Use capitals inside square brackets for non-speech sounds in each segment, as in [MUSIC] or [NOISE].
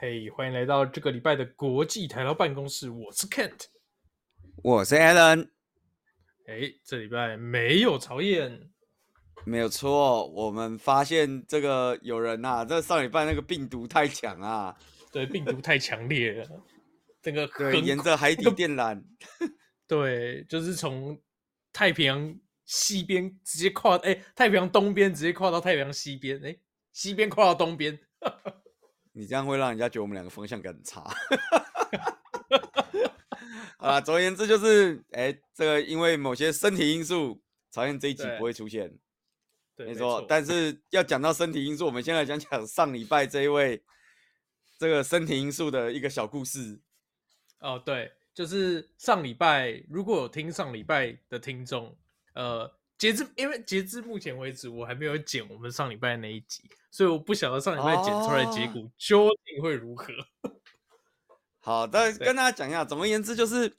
嘿，hey, 欢迎来到这个礼拜的国际台劳办公室。我是 Kent，我是 Alan。哎，这礼拜没有曹燕，没有错。我们发现这个有人呐、啊，这上礼拜那个病毒太强啊，对，病毒太强烈了。这个 [LAUGHS] 对，沿着海底电缆，对，就是从太平洋西边直接跨，哎，太平洋东边直接跨到太平洋西边，哎，西边跨到东边。你这样会让人家觉得我们两个方向感很差。啊，总而言之就是，哎，这个因为某些身体因素，曹燕这一集不会出现。对，没错。但是要讲到身体因素，我们先来讲讲上礼拜这一位这个身体因素的一个小故事。哦，对，就是上礼拜如果有听上礼拜的听众，呃。截至因为截至目前为止，我还没有剪我们上礼拜的那一集，所以我不晓得上礼拜剪出来的结果究竟会如何。哦、好，但 [LAUGHS] 跟大家讲一下，总而言之就是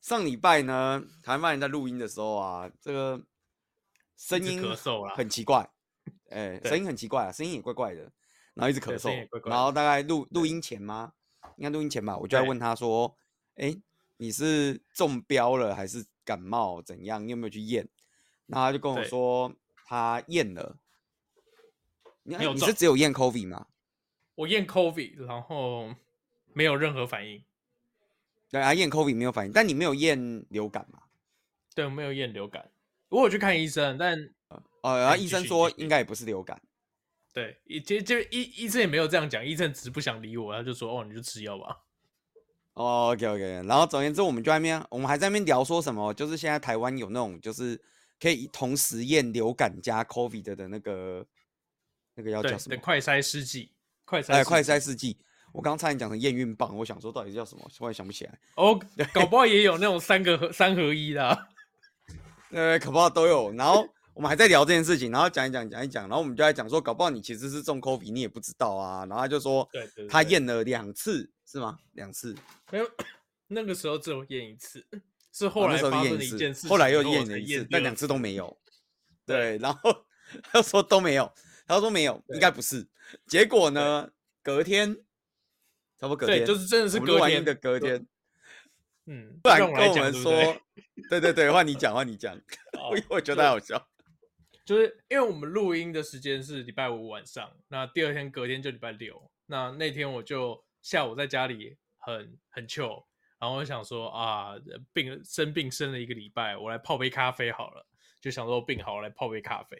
上礼拜呢，台湾人在录音的时候啊，这个声音咳嗽啦，很奇怪，哎，声音很奇怪啊，声音也怪怪的，然后一直咳嗽，怪怪然后大概录录音前吗？应该录音前吧，我就在问他说，哎对，你是中标了还是感冒怎样？你有没有去验？然后他就跟我说，他验了。你你是只有验 COVID 吗？我验 COVID，然后没有任何反应。对啊，验 COVID 没有反应，但你没有验流感吗？对，我没有验流感。我有去看医生，但呃，然后医生说应该也不是流感。对，其实就医医生也没有这样讲，医生只是不想理我，他就说哦，你就吃药吧。哦，OK OK。然后总而言之，我们就在那边，我们还在那边聊说什么，就是现在台湾有那种就是。可以同时验流感加 COVID 的那个那个要叫什么？快筛试剂，快筛哎，快筛试剂。我刚差点讲成验孕棒，我想说到底叫什么，突然想不起来。哦，[LAUGHS] 搞不好也有那种三个合三合一的、啊。[LAUGHS] 呃，搞不好都有。然后我们还在聊这件事情，然后讲一讲，讲一讲，然后我们就在讲说，搞不好你其实是中 COVID，你也不知道啊。然后他就说，对，对，对，他验了两次，是吗？两次？没有，[COUGHS] 那个时候只有验一次。是后来发生了一件事，后来又验了一次，但两次都没有。[LAUGHS] 对，然后他说都没有，他说没有，应该不是。结果呢，隔天，差不多隔天，就是真的是隔天的隔天。嗯，不然跟我们说，[LAUGHS] 对对对，换你讲，换你讲，我觉得太好笑。就是因为我们录音的时间是礼拜五晚上，那第二天隔天就礼拜六，那那天我就下午在家里很很 chill。然后我想说啊，病生病生了一个礼拜，我来泡杯咖啡好了。就想说病好，我来泡杯咖啡。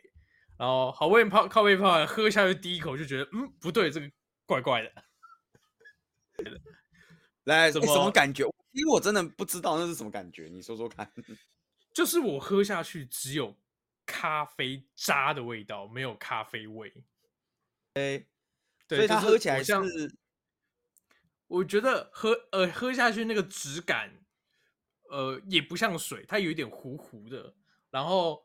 然后好不容易泡咖啡泡完，喝下去第一口就觉得，嗯，不对，这个怪怪的。[LAUGHS] 来，什么、欸、什么感觉？因为我真的不知道那是什么感觉，你说说看。[LAUGHS] 就是我喝下去只有咖啡渣的味道，没有咖啡味。哎、欸，对，所以它喝起来像是。我觉得喝呃喝下去那个质感，呃也不像水，它有一点糊糊的。然后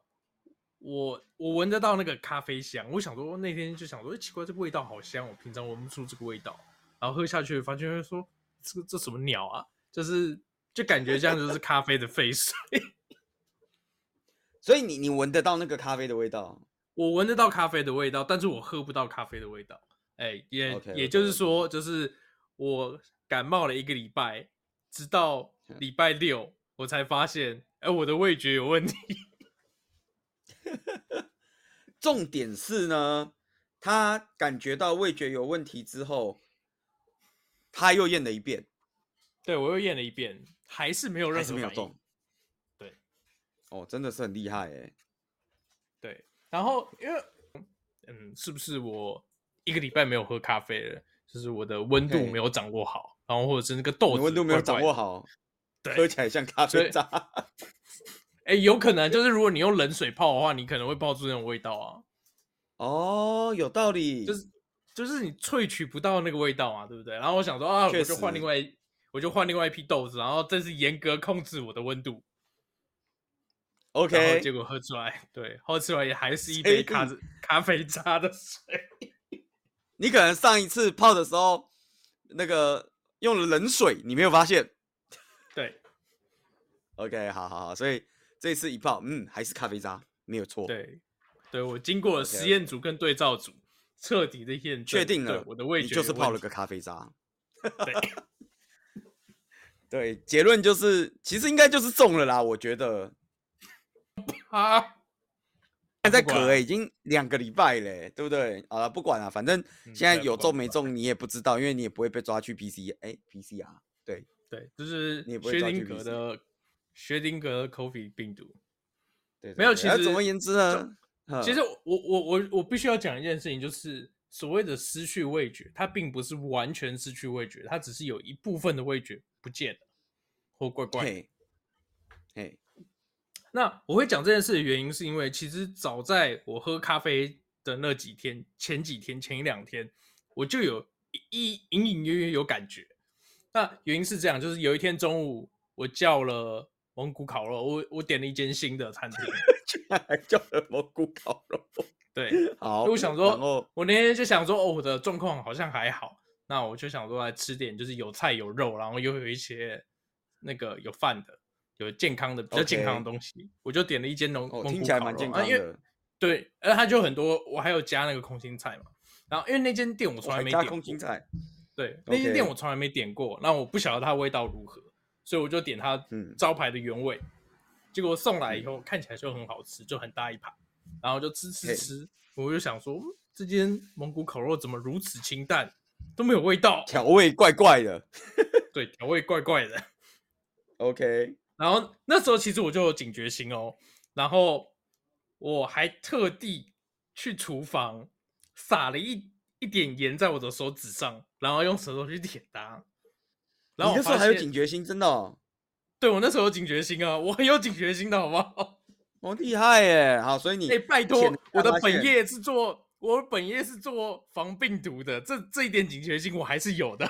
我我闻得到那个咖啡香，我想说那天就想说，奇怪，这个味道好香，我平常闻不出这个味道。然后喝下去，发现说这个这什么鸟啊？就是就感觉这样就是咖啡的废水。所以你你闻得到那个咖啡的味道？[LAUGHS] 我闻得到咖啡的味道，但是我喝不到咖啡的味道。哎，也 okay, 也就是说，就是。我感冒了一个礼拜，直到 [LAUGHS] 礼拜六我才发现，哎，我的味觉有问题。[LAUGHS] 重点是呢，他感觉到味觉有问题之后，他又验了一遍。对，我又验了一遍，还是没有任何反应。还是没有中。对，哦，真的是很厉害哎。对，然后因为，嗯，是不是我一个礼拜没有喝咖啡了？就是我的温度没有掌握好.然后或者是那个豆子温度没有掌握好，对，喝起来像咖啡渣。哎、欸，有可能就是如果你用冷水泡的话，你可能会泡出那种味道啊。哦，有道理，就是就是你萃取不到那个味道啊，对不对？然后我想说啊，我就换另外我就换另外一批豆子，然后这是严格控制我的温度。OK，结果喝出来，对，喝出来也还是一杯 [LAUGHS] 咖啡咖啡渣的水。你可能上一次泡的时候，那个用了冷水，你没有发现。对，OK，好好好，所以这次一泡，嗯，还是咖啡渣，没有错。对，对我经过实验组跟对照组彻底的验证，确定了我的味觉就是泡了个咖啡渣。对，[LAUGHS] 对，结论就是，其实应该就是中了啦，我觉得。[LAUGHS] 啊，现在咳、欸，已经两个礼拜嘞，对不对？好了，不管了，反正现在有中没中你也不知道，因为你也不会被抓去 PC，哎、欸、，PCR，对对，就是薛定格的薛丁格的 COVID 病毒。没有，其实总而言之呢，其实我我我我必须要讲一件事情，就是所谓的失去味觉，它并不是完全失去味觉，它只是有一部分的味觉不见了，或怪怪的。嘿，那我会讲这件事的原因，是因为其实早在我喝咖啡的那几天，前几天、前一两天，我就有一隐隐约约有感觉。那原因是这样，就是有一天中午，我叫了。蒙古烤肉，我我点了一间新的餐厅，[LAUGHS] 居然还叫了蒙古烤肉。对，[LAUGHS] 好，我想说，我那天就想说，哦，我的状况好像还好，那我就想说来吃点，就是有菜有肉，然后又有一些那个有饭的，有健康的比较健康的东西.我就点了一间蒙蒙古烤肉，听起来蛮健康的。啊、因为对，而它就很多，我还有加那个空心菜嘛。然后因为那间店我从来没点过，空心菜，对.那间店我从来没点过，那我不晓得它味道如何。所以我就点它招牌的原味，嗯、结果送来以后、嗯、看起来就很好吃，就很大一盘，然后就吃吃吃，我就想说这间蒙古烤肉怎么如此清淡，都没有味道，调味怪怪的，[LAUGHS] 对，调味怪怪的。OK，然后那时候其实我就有警觉心哦，然后我还特地去厨房撒了一一点盐在我的手指上，然后用舌头去舔它。然后我那时候还有警觉心，真的、哦？对，我那时候有警觉心啊，我很有警觉心的，好不好？好厉害耶！好，所以你哎，拜托，我的本业是做，我本业是做防病毒的，这这一点警觉心我还是有的。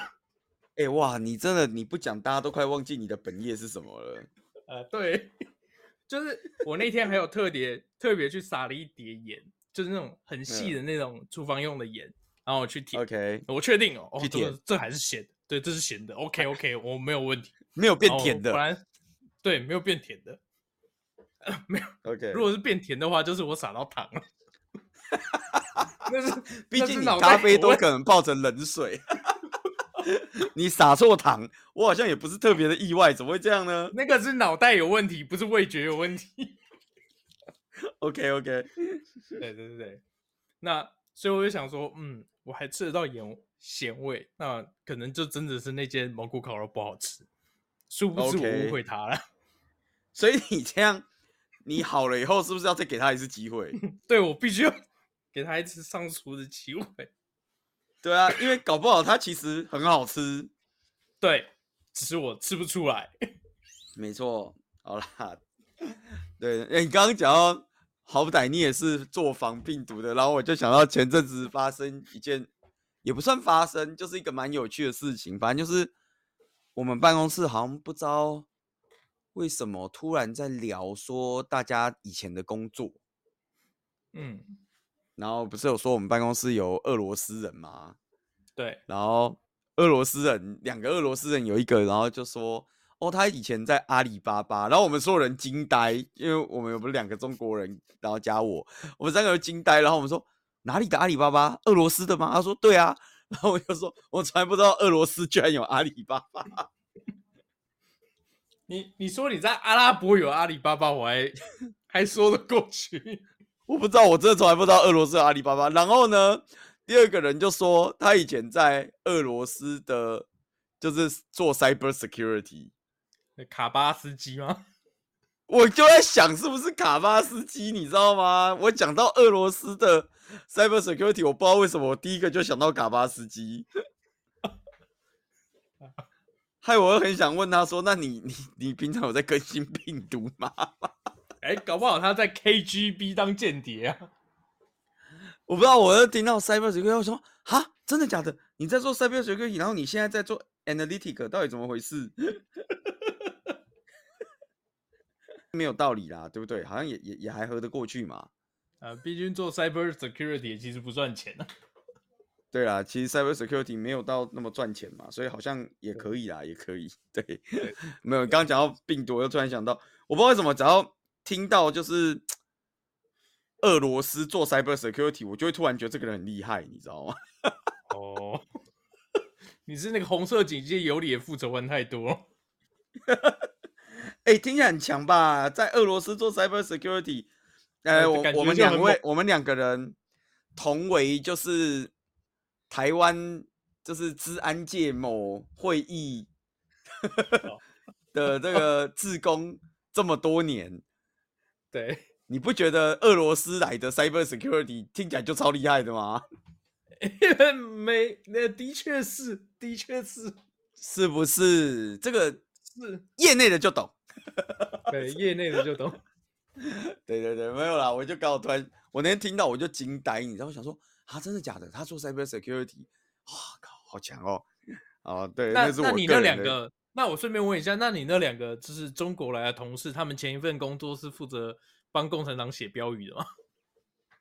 哎哇，你真的你不讲，大家都快忘记你的本业是什么了。[LAUGHS] 呃，对，[LAUGHS] 就是我那天还有特别特别去撒了一碟盐，就是那种很细的那种厨房用的盐，然后我去舔。OK，我确定哦，哦，这这还是咸的。对，这是咸的。OK [LAUGHS] OK，我没有问题，没有变甜的。不然，对，没有变甜的，呃、没有。OK，如果是变甜的话，就是我撒到糖了。那是，毕竟你咖啡都可能泡成冷水。[LAUGHS] 你撒错糖，我好像也不是特别的意外，怎么会这样呢？那个是脑袋有问题，不是味觉有问题。[LAUGHS] OK OK，对对对对，那所以我就想说，嗯，我还吃得到盐。咸味，那可能就真的是那间蒙古烤肉不好吃，殊不知我误会他了。Okay. [LAUGHS] 所以你这样，你好了以后，是不是要再给他一次机会？对，我必须要给他一次上厨的机会。对啊，因为搞不好它其实很好吃。对，只是我吃不出来。[LAUGHS] 没错，好啦，[LAUGHS] 对，欸、你刚刚讲到，好歹你也是做防病毒的，然后我就想到前阵子发生一件。也不算发生，就是一个蛮有趣的事情。反正就是我们办公室好像不知道为什么突然在聊说大家以前的工作，嗯，然后不是有说我们办公室有俄罗斯人吗？对，然后俄罗斯人两个俄罗斯人有一个，然后就说哦，他以前在阿里巴巴，然后我们所有人惊呆，因为我们有不是两个中国人，然后加我，我们三个人惊呆，然后我们说。哪里的阿里巴巴？俄罗斯的吗？他说对啊，然后我就说，我从来不知道俄罗斯居然有阿里巴巴。你你说你在阿拉伯有阿里巴巴，我还还说得过去。我不知道，我真的从来不知道俄罗斯有阿里巴巴。然后呢，第二个人就说他以前在俄罗斯的，就是做 cyber security。卡巴斯基吗？我就在想是不是卡巴斯基，你知道吗？我讲到俄罗斯的。Cyber security，我不知道为什么我第一个就想到卡巴斯基，[LAUGHS] 害我很想问他说：“那你你你平常有在更新病毒吗？”哎、欸，搞不好他在 KGB 当间谍啊！我不知道，我就听到 Cyber security，我说：“哈，真的假的？你在做 Cyber security，然后你现在在做 Analytic，到底怎么回事？” [LAUGHS] 没有道理啦，对不对？好像也也也还合得过去嘛。啊，毕竟做 cyber security 其实不赚钱啊。[LAUGHS] 对啦，其实 cyber security 没有到那么赚钱嘛，所以好像也可以啦，也可以。对，对没有。刚刚讲到病毒，我又突然想到，我不知道为什么，只要听到就是俄罗斯做 cyber security，我就会突然觉得这个人很厉害，你知道吗？哦，你是那个红色警戒有理的复仇玩太多。哎、欸，听起来很强吧？在俄罗斯做 cyber security，呃，我我们两位，我们两个人同为就是台湾就是治安界某会议的这个志工这么多年，对，[LAUGHS] 你不觉得俄罗斯来的 cyber security 听起来就超厉害的吗？[LAUGHS] 没，那的确是，的确是，是不是？这个是业内的就懂，[LAUGHS] 对，业内的就懂。对对对，没有啦，我就刚好突然，我那天听到我就惊呆，你知道，我想说啊，真的假的？他做 cyber security，哇靠，好强哦！哦，对，那那是我那你那两个，那我顺便问一下，那你那两个就是中国来的同事，他们前一份工作是负责帮共产党写标语的吗？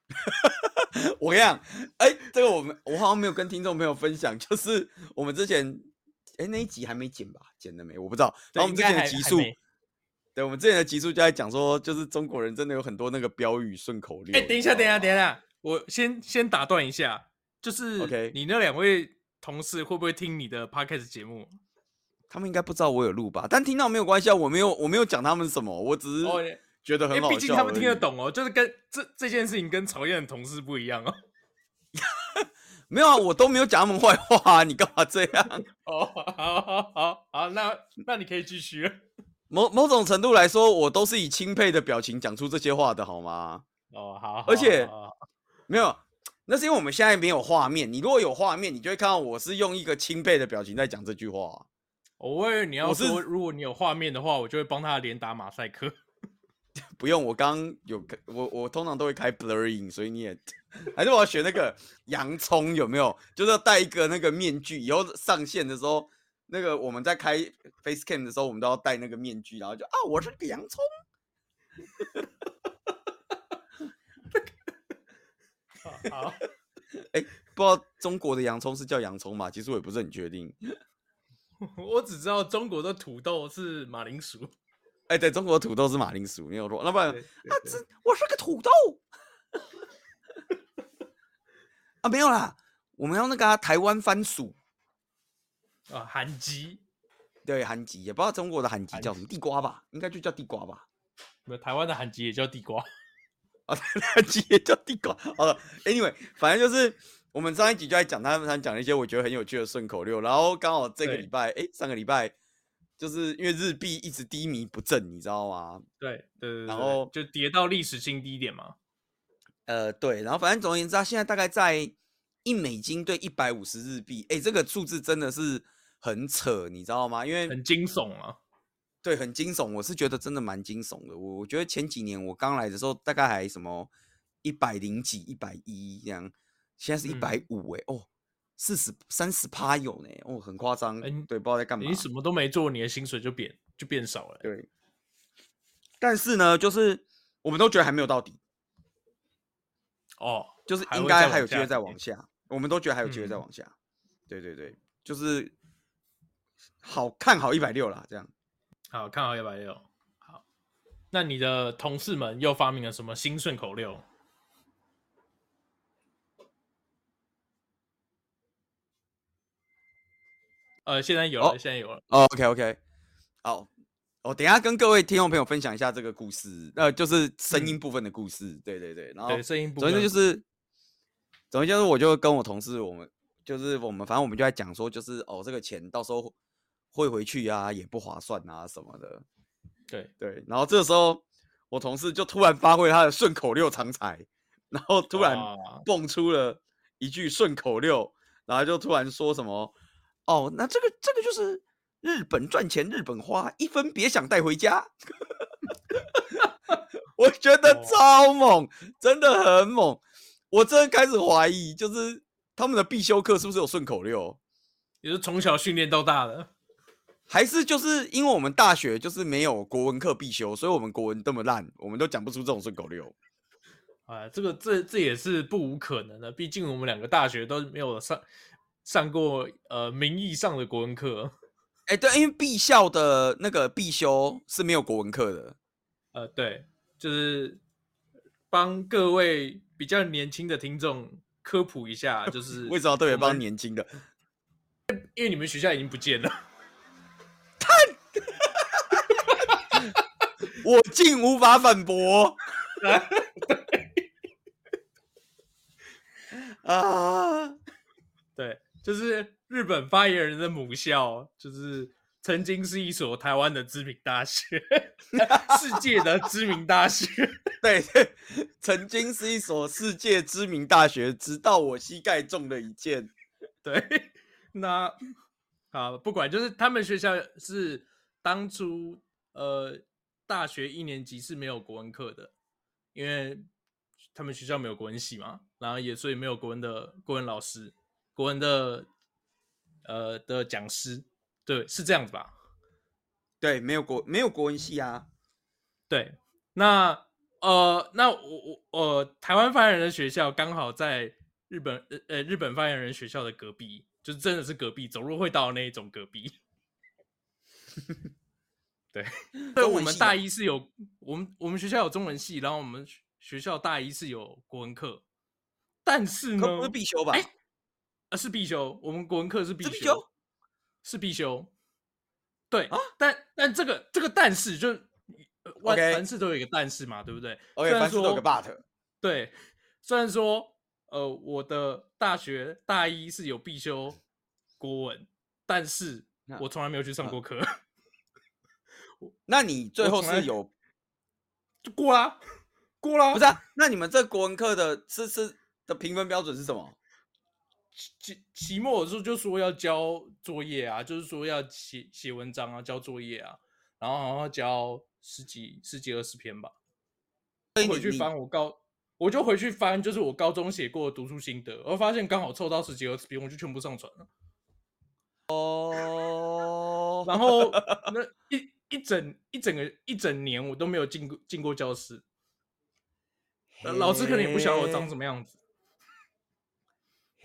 [LAUGHS] 我跟你讲，哎、欸，这个我们我好像没有跟听众朋友分享，就是我们之前，哎、欸，那一集还没剪吧？剪了没？我不知道。然后我们之前的集数，对，我们之前的集数就在讲说，就是中国人真的有很多那个标语顺口溜。哎、欸，等一下，等一下，等一下，我先先打断一下，就是你那两位同事会不会听你的 Podcast 节目？他们应该不知道我有录吧？但听到没有关系啊，我没有，我没有讲他们什么，我只是。Oh. 觉得很好笑，毕竟他们听得懂哦，就是跟这这件事情跟曹燕的同事不一样哦。[LAUGHS] 没有啊，我都没有讲他们坏话，你干嘛这样？哦，好好好好，那那你可以继续。某某种程度来说，我都是以钦佩的表情讲出这些话的，好吗？哦，好。而且没有，那是因为我们现在没有画面。你如果有画面，你就会看到我是用一个钦佩的表情在讲这句话。我以为你要说，如果你有画面的话，我就会帮他连打马赛克。[LAUGHS] 不用，我刚有我我通常都会开 blurring，所以你也 [LAUGHS] 还是我要学那个洋葱有没有？就是要戴一个那个面具，以后上线的时候，那个我们在开 facecam 的时候，我们都要戴那个面具，然后就啊，我是个洋葱。[LAUGHS] 好，哎、欸，不知道中国的洋葱是叫洋葱吗？其实我也不是很确定。[LAUGHS] 我只知道中国的土豆是马铃薯。[LAUGHS] 哎、欸，对，中国的土豆是马铃薯，没有错。那不然啊，这我是个土豆 [LAUGHS] 啊，没有啦，我们要那个、啊、台湾番薯啊，韩吉，对，韩吉也不知道中国的韩吉叫什么，地瓜吧，应该就叫地瓜吧。没有，台湾的韩吉也叫地瓜啊，韩吉也叫地瓜。好了，Anyway，反正就是我们上一集就在讲他们，他讲了一些我觉得很有趣的顺口溜，然后刚好这个礼拜，哎、欸，上个礼拜。就是因为日币一直低迷不振，你知道吗？对对对，然后就跌到历史新低点嘛。呃，对，然后反正总而言之，它现在大概在一美金兑一百五十日币，哎，这个数字真的是很扯，你知道吗？因为很惊悚啊。对，很惊悚，我是觉得真的蛮惊悚的。我我觉得前几年我刚来的时候，大概还什么一百零几、一百一这样，现在是一百五，哎，哦。四十三十趴有呢，哦，很夸张。哎、欸，对，不知道在干嘛。你什么都没做，你的薪水就变就变少了。对。但是呢，就是我们都觉得还没有到底。哦，就是应该还有机会再往下。我们都觉得还有机会再往下。嗯、对对对，就是好看好一百六啦，这样。好看好一百六。好，那你的同事们又发明了什么新顺口溜？呃，现在有了，oh, 现在有了。Oh, OK OK，好，我等一下跟各位听众朋友分享一下这个故事，呃，就是声音部分的故事。嗯、对对对，然后声音部分，总之就是，总之就是，我就跟我同事，我们就是我们，反正我们就在讲说，就是哦，这个钱到时候汇回去啊，也不划算啊什么的。对对，然后这个时候，我同事就突然发挥他的顺口溜长才，然后突然蹦出了一句顺口溜，然后就突然说什么。哦，那这个这个就是日本赚钱日本花，一分别想带回家。[LAUGHS] 我觉得超猛，哦，真的很猛。我真的开始怀疑，就是他们的必修课是不是有顺口溜？也是从小训练到大的，[LAUGHS] 还是就是因为我们大学就是没有国文课必修，所以我们国文这么烂，我们都讲不出这种顺口溜。啊，这个这这也是不无可能的，毕竟我们两个大学都没有上。上过呃名义上的国文课，[LAUGHS] 哎、欸，对，因为必校的那个必修是没有国文课的，呃，对，就是帮各位比较年轻的听众科普一下，就 [LAUGHS] 是为什么特别帮年轻的？[LAUGHS] 因为你们学校已经不见了。我竟无法反驳。啊，对，就是日本发言人的母校，就是曾经是一所台湾的知名大学，[LAUGHS] 世界的知名大学。[LAUGHS] 对，曾经是一所世界知名大学，直到我膝盖中了一箭。对，那啊，不管，就是他们学校是当初呃。大学一年级是没有国文课的，因为他们学校没有国文系嘛，然后也所以没有国文的国文老师，国文的呃的讲师，对，是这样子吧？对，没有国没有国文系啊。对，那呃，那我我呃，台湾发言人的学校刚好在日本呃呃日本发言人学校的隔壁，就是真的是隔壁，走路会到那一种隔壁。[LAUGHS] 对，[LAUGHS] 对，我们大一是有我们我们学校有中文系，然后我们学校大一是有国文课，但是呢，不是必修吧？哎，呃，是必修，我们国文课是必修，是必修，是必修。对啊，但但这个这个但是就万凡事都有一个但是嘛，对不对？OK，凡事都有个 but。对，虽然说呃，我的大学大一是有必修国文，但是我从来没有去上过课。[LAUGHS] 那你最后是有就过啦，过啦。不是啊？那你们这国文课的是是的评分标准是什么？期期末的时候就说要交作业啊，就是说要写写文章啊，交作业啊，然后好像交十几十几二十篇吧。回去翻我高，我就回去翻，就是我高中写过的读书心得，我发现刚好凑到十几二十篇，我就全部上传了。哦，然后 [LAUGHS] 那一。一整一整个一整年，我都没有进过进过教室，老师可能也不晓得我长什么样子。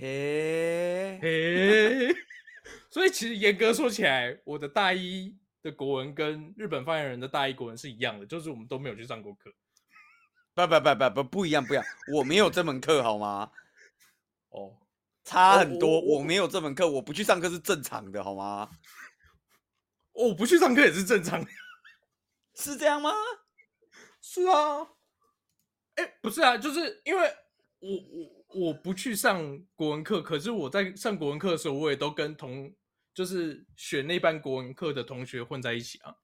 嘿，嘿，[LAUGHS] 所以其实严格说起来，我的大一的国文跟日本发言人的大一国文是一样的，就是我们都没有去上过课。不不不不不不一样不一样，我没有这门课好吗？哦，差很多，我没有这门课，我不去上课是正常的好吗？我不去上课也是正常的，是这样吗？是啊，哎、欸，不是啊，就是因为我我我不去上国文课，可是我在上国文课的时候，我也都跟同就是选那班国文课的同学混在一起啊。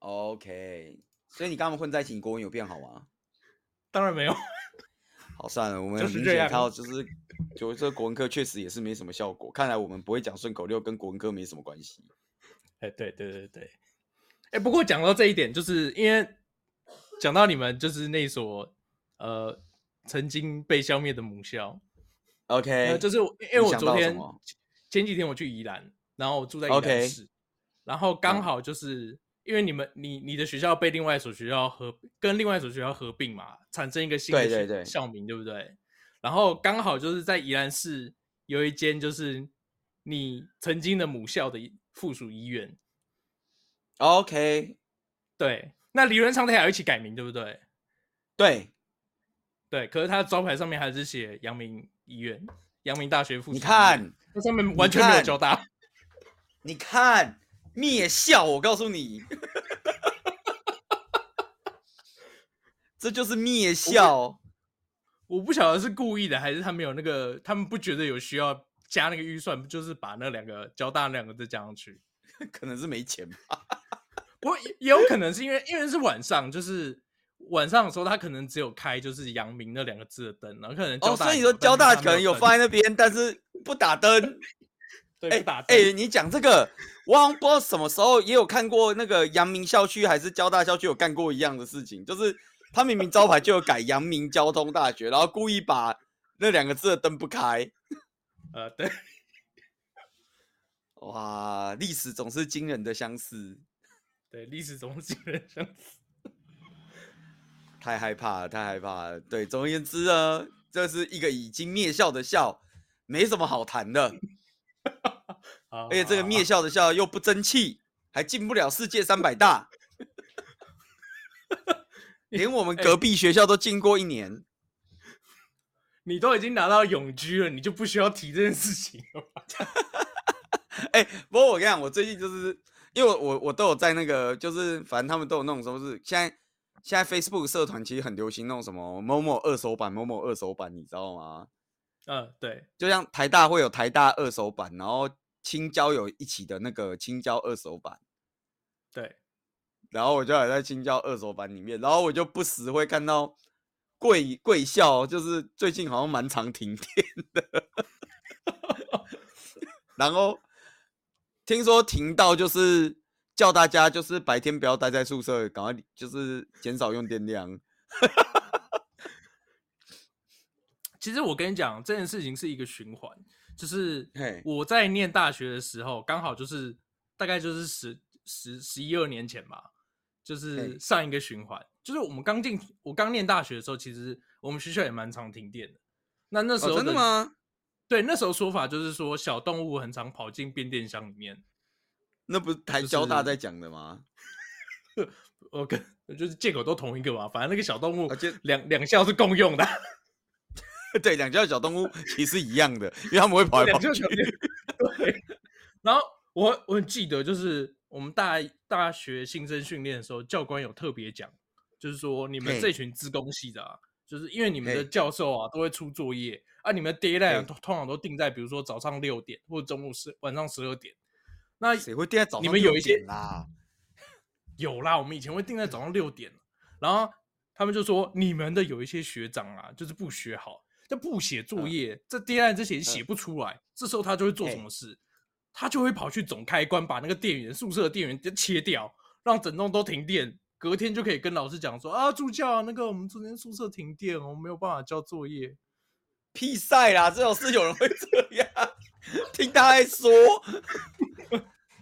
OK，所以你跟他们混在一起，你国文有变好吗？当然没有。[LAUGHS] 好，算了，我们明显看到就是，就这个国文课确实也是没什么效果。看来我们不会讲顺口溜，跟国文课没什么关系。[LAUGHS] 哎，对对对对，哎，不过讲到这一点，就是因为讲到你们就是那所呃曾经被消灭的母校，OK，就是因为我昨天前几天我去宜兰，然后我住在宜兰市，然后刚好就是因为你们你你的学校被另外一所学校合跟另外一所学校合并嘛，产生一个新的校名，对不对？然后刚好就是在宜兰市有一间就是你曾经的母校的。附属医院，OK，对，那理论上他还要一起改名，对不对？对，对，可是他的招牌上面还是写阳明医院、阳明大学附属。你看，那上面完全没有交大。[LAUGHS] 你看，灭校，我告诉你，这就是灭校。我不，晓得是故意的，还是他没有那个，他们不觉得有需要。加那个预算，就是把那两个交大那两个字加上去，[LAUGHS] 可能是没钱吧。[LAUGHS] 不过也有可能是因为因为是晚上，就是晚上的时候，他可能只有开就是阳明那两个字的灯，然后可能哦，所以你说交大可能有放在那边，但是不打灯。[LAUGHS] 对，不打灯。哎、你讲这个，我好像不知道什么时候也有看过那个阳明校区还是交大校区有干过一样的事情，就是他明明招牌就有改阳明交通大学，然后故意把那两个字的灯不开。呃，对，[LAUGHS] 哇，历史总是惊人的相似。对，历史总是惊人相似。太害怕了，太害怕了。对，总而言之呢，这是一个已经灭校的校，没什么好谈的。[LAUGHS] 而且这个灭校的校又不争气，还进不了世界三百大，[LAUGHS] 连我们隔壁学校都进过一年。你都已经拿到永居了，你就不需要提这件事情了吧？[LAUGHS] 哎、欸，不过我跟你讲，我最近就是因为我我都有在那个，就是反正他们都有那种说是现在现在 Facebook 社团其实很流行那种什么某某二手版、某某二手版，你知道吗？嗯，对，就像台大会有台大二手版，然后青椒有一起的那个青椒二手版，对，然后我就还在青椒二手版里面，然后我就不时会看到贵贵校，就是最近好像蛮常停电的，[LAUGHS] 然后听说停到就是叫大家就是白天不要待在宿舍，赶快就是减少用电量。[LAUGHS] 其实我跟你讲，这件事情是一个循环，就是我在念大学的时候，刚好就是大概就是十十十一二年前吧，就是上一个循环，就是我们刚进我刚念大学的时候，其实我们学校也蛮常停电的。那那时候真的吗？对，那时候说法就是说小动物很常跑进变电箱里面。那不是台交大在讲的吗？就 [LAUGHS] 是、我跟就是借口都同一个嘛，反正那个小动物两两校是共用的。[LAUGHS] 对，两校小动物其实一样的，因为他们会跑来跑去。对，然后我我很记得，就是我们大大学新生训练的时候，教官有特别讲，就是说你们这群资工系的啊，就是因为你们的教授啊都会出作业啊，你们的 deadline 通常都定在比如说早上六点或者中午十晚上十二点。那谁会定在早上？你们有一些啦，[LAUGHS] 有啦，我们以前会定在早上六点，然后他们就说你们的有一些学长啊，就是不学好。就不写作业，嗯、这 deadline 之前写不出来，嗯、这时候他就会做什么事？欸、他就会跑去总开关，把那个电源宿舍的电源就切掉，让整栋都停电。隔天就可以跟老师讲说啊，助教，那个我们昨天宿舍停电，我们没有办法交作业。屁赛啦，这种事有人会这样？听他在说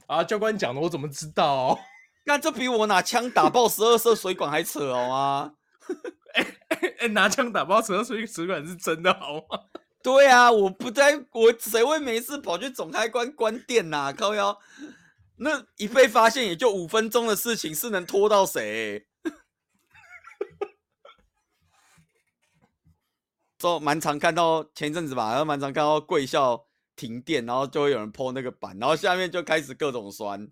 啊，教官讲的，我怎么知道？[LAUGHS] 那这比我拿枪打爆十二色水管还扯哦啊！欸、拿枪打爆十二水水管是真的好吗？[LAUGHS] 对啊，我不在，我谁会没事跑去总开关关电呐、啊？靠腰，那一被发现也就五分钟的事情，是能拖到谁？[LAUGHS] 说蛮常看到前一阵子吧，然后蛮常看到贵校停电，然后就会有人 po 那个板，然后下面就开始各种酸。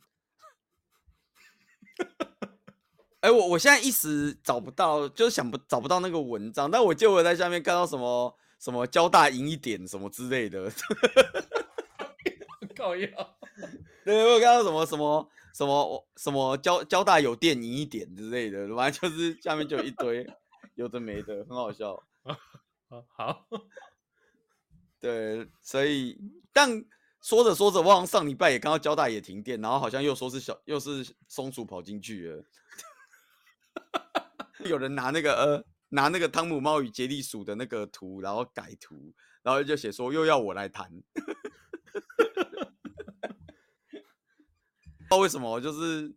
哎、欸，我我现在一时找不到，就是想不找不到那个文章，但我就会在下面看到什么什么交大赢一点什么之类的，[LAUGHS] 靠呀，对，我有看到什么什么什么什么交交大有电赢一点之类的，反正就是下面就有一堆有的没的，很好笑。[LAUGHS] 好，对，所以但说着说着，我上礼拜也刚刚交大也停电，然后好像又说是小又是松鼠跑进去了。[LAUGHS] 有人拿那个呃，拿那个汤姆猫与杰利鼠的那个图，然后改图，然后就写说又要我来谈。[LAUGHS] 不知道为什么，就是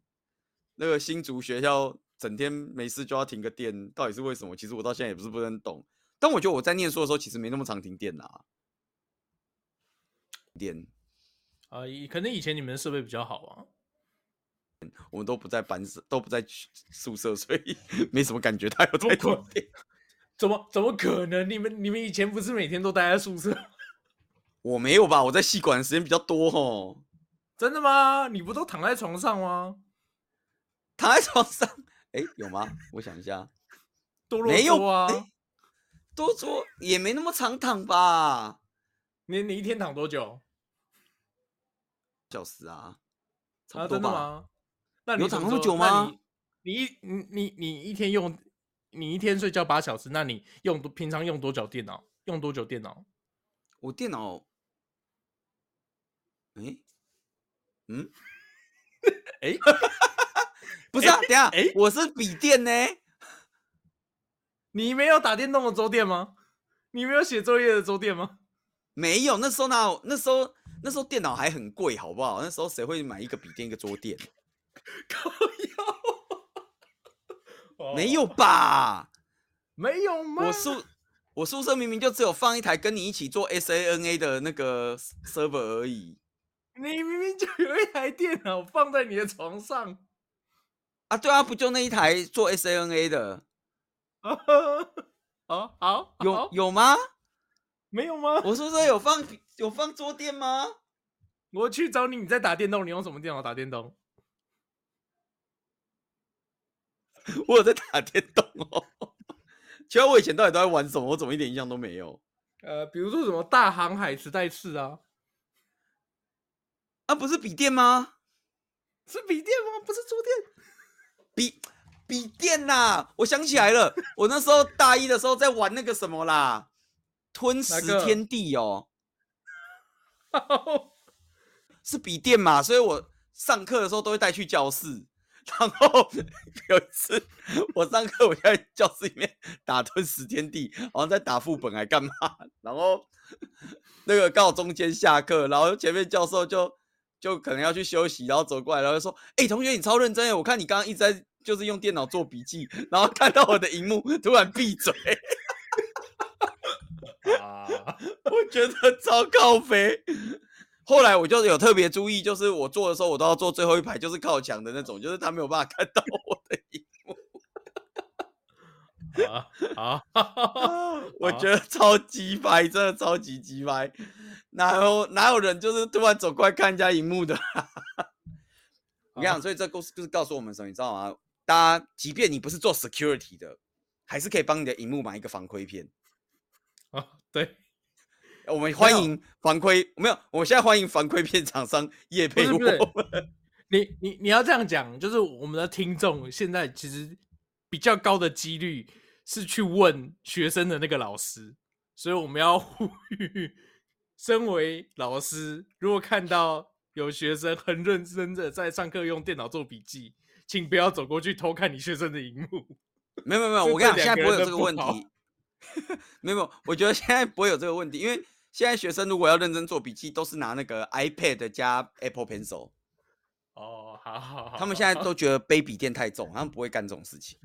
那个新竹学校整天没事就要停个电，到底是为什么？其实我到现在也不是不能懂。但我觉得我在念书的时候，其实没那么常停电呐。电啊，可能以前你们的设备比较好啊。我们都不在班室，都不在宿舍，所以 [LAUGHS] 没什么感觉。他有在停电？[LAUGHS] 怎么怎么可能？你们你们以前不是每天都待在宿舍？我没有吧？我在系馆的时间比较多哦。真的吗？你不都躺在床上吗？躺在床上？[LAUGHS] 哎，有吗？我想一下，多啰嗦啊，没有，多说也没那么常躺吧？你你一天躺多久？小时啊？啊，真的吗？那你有躺那么久吗？你一你你你一天用，你一天睡觉八小时，那你用平常用多久电脑？用多久电脑？我电脑，哎，嗯，哎，不是啊，等下，哎，我是笔电呢。你没有打电动的桌垫吗？你没有写作业的桌垫吗？没有，那时候哪有？那时候那时候电脑还很贵，好不好？那时候谁会买一个笔电一个桌垫？[LAUGHS] 没有吧？没有吗？我宿我宿舍明明就只有放一台跟你一起做 SANA 的那个 server 而已。你明明就有一台电脑放在你的床上啊？对啊，不就那一台做 SANA 的？[LAUGHS] 哦，好，有有吗？没有吗？我宿舍有放有放桌垫吗？我去找你，你在打电动，你用什么电脑打电动？[LAUGHS] 我有在打电动哦。其实我以前到底都在玩什么？我怎么一点印象都没有？呃，比如说什么大航海时代四啊？啊，不是笔电吗？是笔电吗？不是桌电？笔笔电呐！我想起来了，我那时候大一的时候在玩那个什么啦，吞食天地哦。[LAUGHS] 是笔电嘛？所以我上课的时候都会带去教室。[LAUGHS] 然后 [LAUGHS] 有一次我上课，我在教室里面打吞食天地，好像在打副本还干嘛？然后那个刚好中间下课，然后前面教授就。就可能要去休息，然后走过来，然后就说：“哎、同学，你超认真，我看你刚刚一直在就是用电脑做笔记，然后看到我的荧幕，突然闭嘴。”啊，[LAUGHS] 我觉得超靠北。后来我就有特别注意，就是我坐的时候，我都要坐最后一排，就是靠墙的那种，就是他没有办法看到我的荧幕。啊啊，[LAUGHS] 我觉得超鸡掰，真的超级鸡掰。哪有哪有人就是突然走过来看人家荧幕的？你看，所以这故事就是告诉我们什么，你知道吗？大家，即便你不是做 security 的，还是可以帮你的荧幕买一个防窥片。啊，[LAUGHS] 对，我们欢迎防窥，没有，我们现在欢迎防窥片厂商叶配我们。你你你要这样讲，就是我们的听众现在其实比较高的几率是去问学生的那个老师，所以我们要呼吁。身为老师，如果看到有学生很认真的在上课用电脑做笔记，请不要走过去偷看你学生的荧幕。没有没有没有，我跟你讲，现在不会有这个问题。[LAUGHS] 没有我觉得现在不会有这个问题，因为现在学生如果要认真做笔记，都是拿那个 iPad 加 Apple Pencil。哦，好好好，他们现在都觉得背笔电太重，他们不会干这种事情。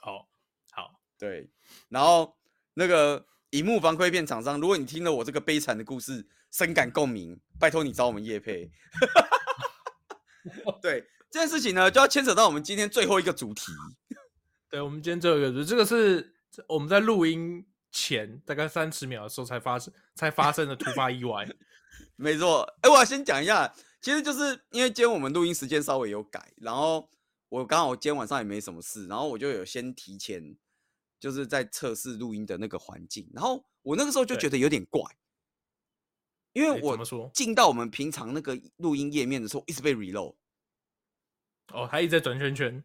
好，[LAUGHS] 好，对，然后那个。荧幕防窥片厂商，如果你听了我这个悲惨的故事，深感共鸣，拜托你找我们叶配。[LAUGHS] 对这件事情呢，就要牵扯到我们今天最后一个主题。对，我们今天最后一个主题，这个是我们在录音前大概三十秒的时候才发生才发生的突发意外。[LAUGHS] 没错，哎，我要先讲一下，其实就是因为今天我们录音时间稍微有改，然后我刚好今天晚上也没什么事，然后我就有先提前。就是在测试录音的那个环境，然后我那个时候就觉得有点怪，因为我进到我们平常那个录音页面的时候，一直被 reload。哦，他一直在转圈圈，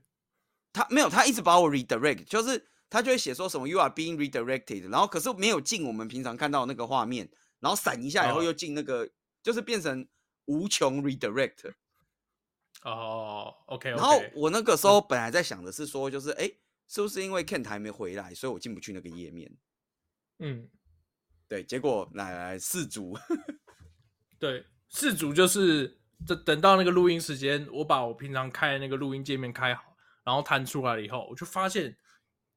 他没有，他一直把我 redirect，就是他就会写说什么 you are being redirected，然后可是没有进我们平常看到的那个画面，然后闪一下以后又进那个，哦、就是变成无穷 redirect。哦，OK，然后我那个时候本来在想的是说，就是哎。是不是因为 Kent 还没回来，所以我进不去那个页面？嗯，对。结果来来四组，[LAUGHS] 对，四组就是等等到那个录音时间，我把我平常开的那个录音界面开好，然后弹出来了以后，我就发现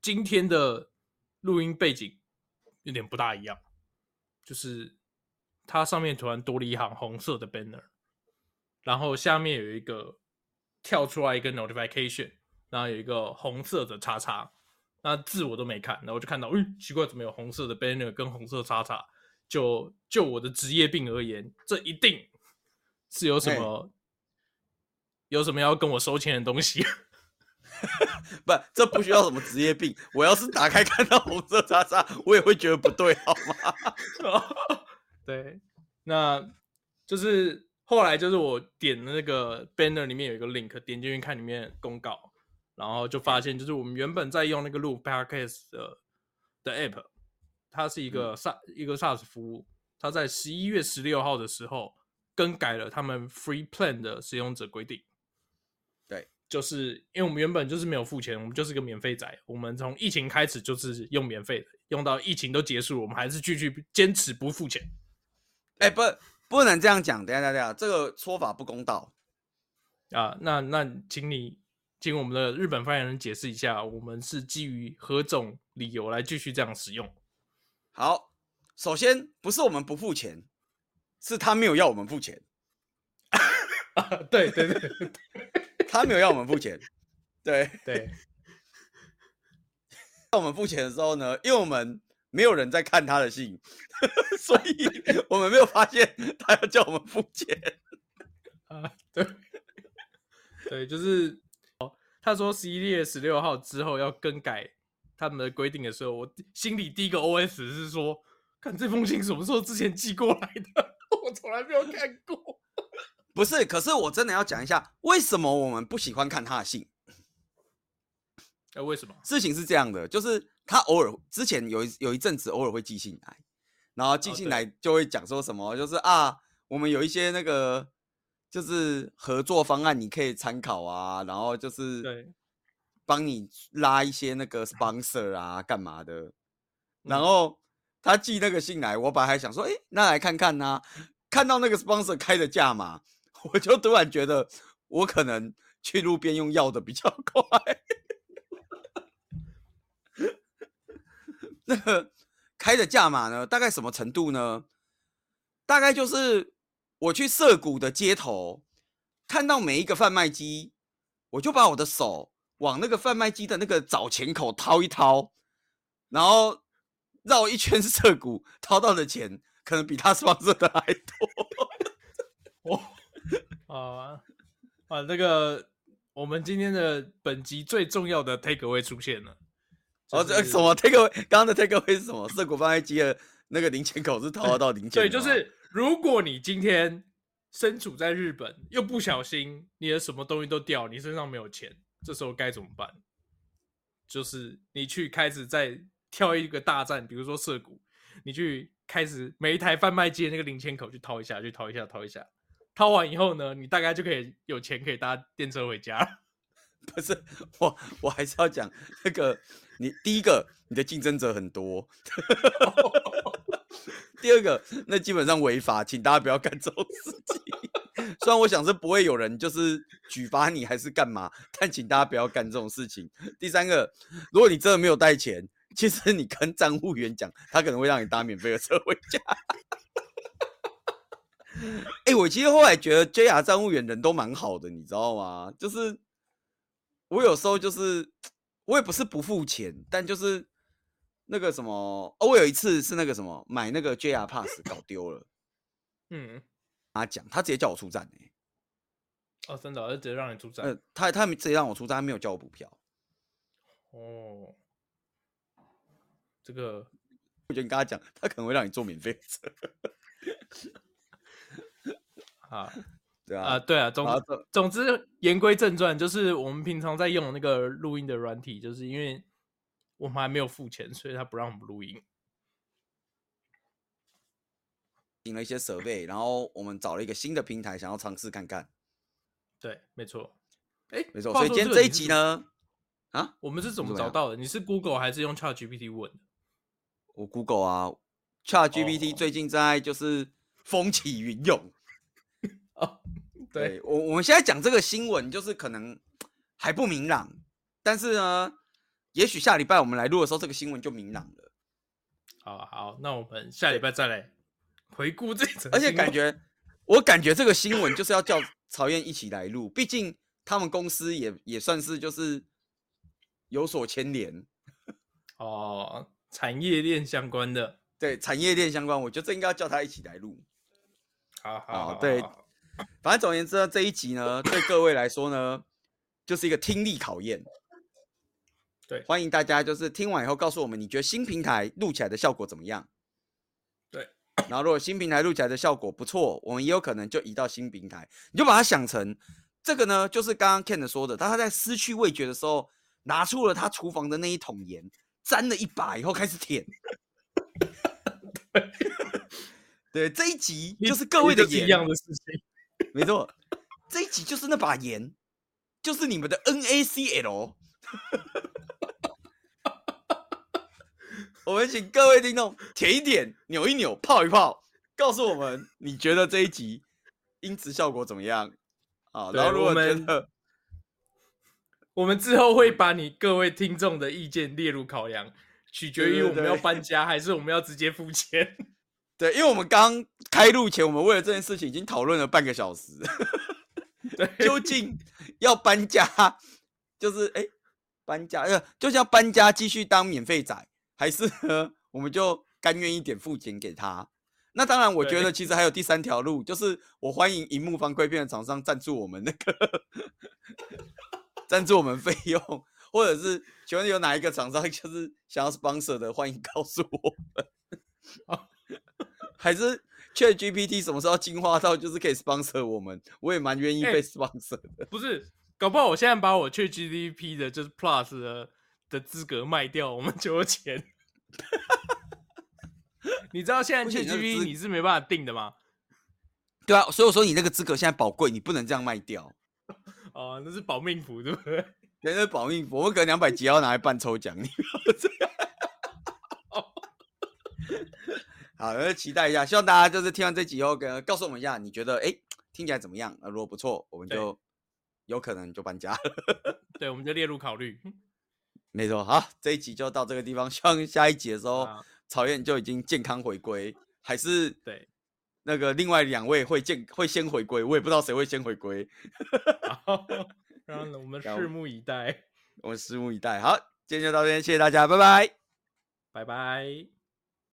今天的录音背景有点不大一样，就是它上面突然多了一行红色的 banner，然后下面有一个跳出来一个 notification。然后有一个红色的叉叉，那字我都没看，然后我就看到，嗯，奇怪，怎么有红色的 banner 跟红色叉叉？就就我的职业病而言，这一定是有什么有什么要跟我收钱的东西。[LAUGHS] 不，这不需要什么职业病。我要是打开看到红色叉叉，我也会觉得不对，好吗？[LAUGHS] 对，那就是后来就是我点的那个 banner 里面有一个 link，点进去看里面公告。然后就发现，就是我们原本在用那个录 podcast 的的 app，它是一个 SaaS、嗯、一个 SaaS 服务，它在十一月十六号的时候更改了他们 free plan 的使用者规定。对，就是因为我们原本就是没有付钱，我们就是个免费仔。我们从疫情开始就是用免费的，用到疫情都结束，我们还是继续坚持不付钱。哎，不，不能这样讲，等下等下这个说法不公道啊！那那，请你。请我们的日本发言人解释一下，我们是基于何种理由来继续这样使用？好，首先不是我们不付钱，是他没有要我们付钱。对对对，他没有要我们付钱。对对，[LAUGHS] 要我们付钱的时候呢，因为我们没有人在看他的信，[LAUGHS] 所以 [LAUGHS] 我们没有发现他要叫我们付钱。啊，对，对，就是哦，他说十一月十六号之后要更改他们的规定的时候，我心里第一个 OS 是说，看这封信什么时候之前寄过来的，我从来没有看过。不是，可是我真的要讲一下，为什么我们不喜欢看他的信？哎，为什么？事情是这样的，就是他偶尔之前有一有一阵子偶尔会寄信来，然后寄信来就会讲说什么，哦、就是啊，我们有一些那个就是合作方案，你可以参考啊，然后就是对，帮你拉一些那个 sponsor 啊，干嘛的。然后他寄那个信来，我本来还想说，哎，那来看看呐，看到那个 sponsor 开的价码，我就突然觉得我可能去路边用药的比较快。那个开的价码呢？大概什么程度呢？大概就是我去涩谷的街头，看到每一个贩卖机，我就把我的手往那个贩卖机的那个找钱口掏一掏，然后绕一圈涩谷，掏到的钱可能比他 [LAUGHS] 放这的还多。哦 [LAUGHS] [LAUGHS] 哦，啊啊，那个我们今天的本集最重要的 take away 出现了。哦，这什么 take away？刚刚的 take away 是什么？涩谷贩卖机的那个零钱口是掏得到零钱。对，就是如果你今天身处在日本，又不小心你的什么东西都掉，你身上没有钱，这时候该怎么办？就是你去开始在挑一个大战，比如说涩谷，你去开始每一台贩卖机的那个零钱口去掏一下，去掏一下，掏一下，掏完以后呢，你大概就可以有钱可以搭电车回家。[LAUGHS] 不是我，我还是要讲那个。你第一个，你的竞争者很多；[LAUGHS] 第二个，那基本上违法，请大家不要干这种事情。[LAUGHS] 虽然我想是不会有人就是举发你还是干嘛，但请大家不要干这种事情。第三个，如果你真的没有带钱，其实你跟站务员讲，他可能会让你搭免费的车回家。哎、欸，我其实后来觉得 JR 站务员人都蛮好的，你知道吗？就是我有时候就是。我也不是不付钱，但就是那个什么，哦，我有一次是那个什么买那个 JR Pass 搞丢了，[LAUGHS] 嗯，他讲他直接叫我出站呢，哦，真的，他直接让你出站，呃，他他直接让我出站，他没有叫我补票，哦，这个我觉得你跟他讲，他可能会让你坐免费车，[LAUGHS] 好。[LAUGHS] 对啊，呃、对啊，总总之言归正传，就是我们平常在用那个录音的软体，就是因为我们还没有付钱，所以他不让我们录音。请了一些设备，然后我们找了一个新的平台，想要尝试看看。对，没错。哎，没错。所以今天这一集呢，啊，我们是怎么找到的？你是 Google 还是用 ChatGPT 问？我 Google 啊，ChatGPT 最近在就是风起云涌。[LAUGHS] 哦，对，我我们现在讲这个新闻，就是可能还不明朗，但是呢，也许下礼拜我们来录的时候，这个新闻就明朗了。好好，那我们下礼拜再来回顾这则。而且感觉，我感觉这个新闻就是要叫曹燕一起来录，毕竟他们公司也也算是就是有所牵连。哦，产业链相关的，对，产业链相关，我觉得这应该要叫他一起来录。好好，好，对。反正总而言之呢，这一集呢，对各位来说呢，就是一个听力考验。对，欢迎大家就是听完以后告诉我们，你觉得新平台录起来的效果怎么样？对。然后如果新平台录起来的效果不错，我们也有可能就移到新平台。你就把它想成这个呢，就是刚刚 Ken 说的，他他在失去味觉的时候，拿出了他厨房的那一桶盐，沾了一把以后开始舔。[LAUGHS] [LAUGHS] 对，这一集就是各位的盐一样的事情。没错，这一集就是那把盐，就是你们的 NaCl。[LAUGHS] 我们请各位听众舔一舔、扭一扭、泡一泡，告诉我们你觉得这一集音质效果怎么样？啊，然后如果觉得，我们之后会把你各位听众的意见列入考量，取决于我们要搬家还是我们要直接付钱。对，因为我们刚开录前，我们为了这件事情已经讨论了半个小时。[LAUGHS] [LAUGHS] 究竟要搬家，就是哎，搬家呃，就是要搬家继续当免费仔，还是呢，我们就甘愿一点付钱给他。那当然，我觉得其实还有第三条路，就是我欢迎荧幕方规片的厂商赞助我们那个 [LAUGHS] 赞助我们费用，或者是请问有哪一个厂商就是想要 sponsor 的，欢迎告诉我们。还是 ChatGPT 什么时候进化到就是可以 sponsor 我们？我也蛮愿意被 sponsor 的。不是，搞不好我现在把我 ChatGPT 的就是 Plus 的的资格卖掉，我们就有钱。[LAUGHS] 你知道现在 ChatGPT 你是没办法定的吗？对啊，所以我说你那个资格现在宝贵，你不能这样卖掉。[LAUGHS] 哦，那是保命符，对不对？那是保命符，我们可能两百集要拿来办抽奖，你不要这样。好，那期待一下，希望大家就是听完这集以后，跟告诉我们一下，你觉得哎、欸、听起来怎么样？呃如果不错，我们就有可能就搬家了。[LAUGHS] 对，我们就列入考虑。[LAUGHS] 没错，好，这一集就到这个地方，希望下一集的时候。曹燕就已经健康回归，还是对那个另外两位会健会先回归，我也不知道谁会先回归。[LAUGHS] 然后我们拭目以待，我们拭目以待。好，今天就到这边，谢谢大家，拜拜，拜拜。